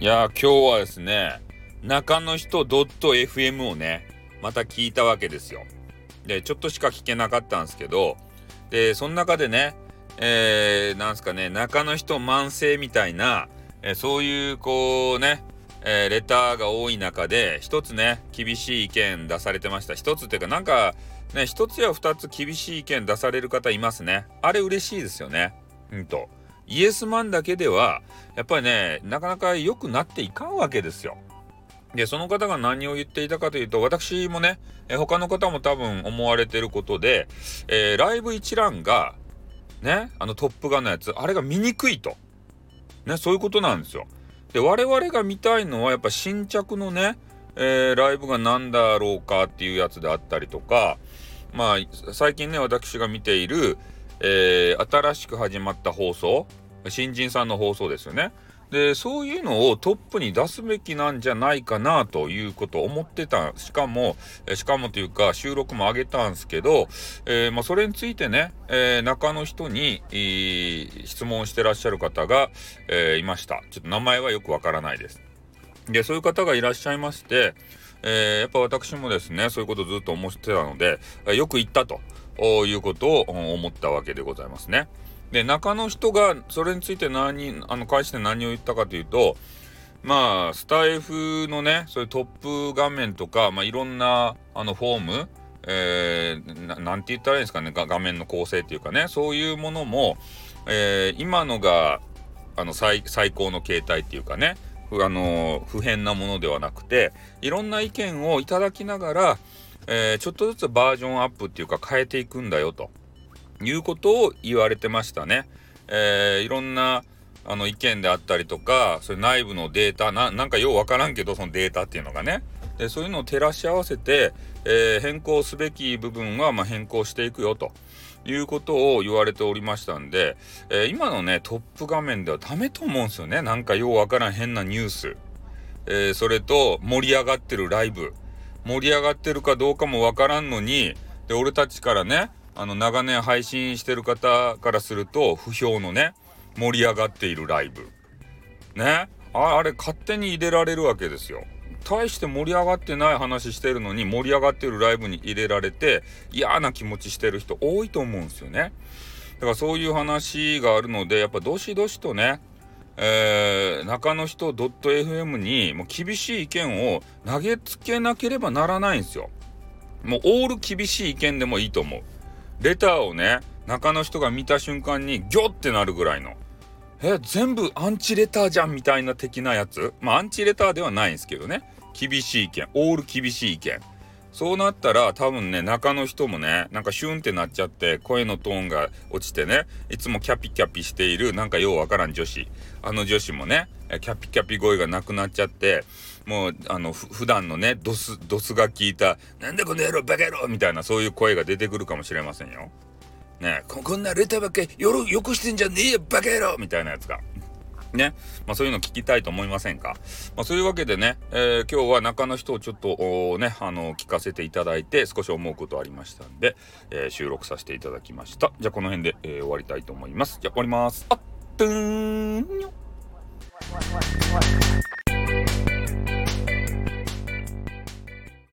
いや今日はですね中の人 .fm をねまた聞いたわけですよ。でちょっとしか聞けなかったんですけどでその中でねえー、なんすかね中の人慢性みたいな、えー、そういうこうねえー、レターが多い中で一つね厳しい意見出されてました。一つっていうかなんかね一つや二つ厳しい意見出される方いますね。あれ嬉しいですよね。うんと。イエスマンだけではやっぱりねなかなか良くなっていかんわけですよ。でその方が何を言っていたかというと私もねえ他の方も多分思われてることで、えー、ライブ一覧がねあのトップガンのやつあれが見にくいと。ねそういうことなんですよ。で我々が見たいのはやっぱ新着のね、えー、ライブが何だろうかっていうやつであったりとかまあ最近ね私が見ているえー、新しく始まった放送？新人さんの放送ですよね。でそういうのをトップに出すべきなんじゃないかなということを思ってた。しかもしかもというか収録も上げたんですけど、えー、まあ、それについてね、えー、中の人に、質問してらっしゃる方が、えいました。ちょっと名前はよくわからないです。でそういう方がいらっしゃいまして、えやっぱ私もですねそういうことずっと思ってたのでよく言ったと。いうことを思ったわけでございますね。で中の人がそれについて何あの返して何を言ったかというとまあスタイフのねそういうトップ画面とか、まあ、いろんなあのフォームえー、なんて言ったらいいんですかね画面の構成っていうかねそういうものも、えー、今のがあの最高の形態っていうかねあの不変なものではなくていろんな意見をいただきながら、えー、ちょっとずつバージョンアップっていうか変えていくんだよということを言われてましたね。えー、いろんなあの意見であったりとかそれ内部のデータなんかようわからんけどそのデータっていうのがね。でそういうのを照らし合わせて、えー、変更すべき部分はま変更していくよということを言われておりましたんで、えー、今のねトップ画面ではダメと思うんですよね。なんかようわからん変なニュース、えー、それと盛り上がってるライブ。盛り上がってるかどうかもわからんのに、で、俺たちからね、あの、長年配信してる方からすると、不評のね、盛り上がっているライブ。ね。ああれ、勝手に入れられるわけですよ。大して盛り上がってない話してるのに盛り上がってるライブに入れられて嫌な気持ちしてる人多いと思うんですよね。だからそういう話があるのでやっぱどしどしとねえー、中の人 .fm にもう厳しい意見を投げつけなければならないんですよ。もうオール厳しい意見でもいいと思う。レターをね、中の人が見た瞬間にギョってなるぐらいの。え、全部アンチレターじゃんみたいな的なやつ。まあアンチレターではないんですけどね。厳しい意見。オール厳しい意見。そうなったら多分ね、中の人もね、なんかシュンってなっちゃって、声のトーンが落ちてね、いつもキャピキャピしている、なんかようわからん女子。あの女子もね、キャピキャピ声がなくなっちゃって、もう、あの、普段のね、ドス、ドスが効いた、なんだこの野郎、バカ野郎みたいな、そういう声が出てくるかもしれませんよ。ねここんなレターばっかりよろよくしてんじゃねえよバカ野郎みたいなやつがね、まあ、そういうの聞きたいと思いませんか、まあ、そういうわけでね、えー、今日は中の人をちょっとねあの聞かせていただいて少し思うことありましたんで、えー、収録させていただきました。じゃあこの辺で、えー、終わりたいと思います。じゃあ終わります。あっぷーん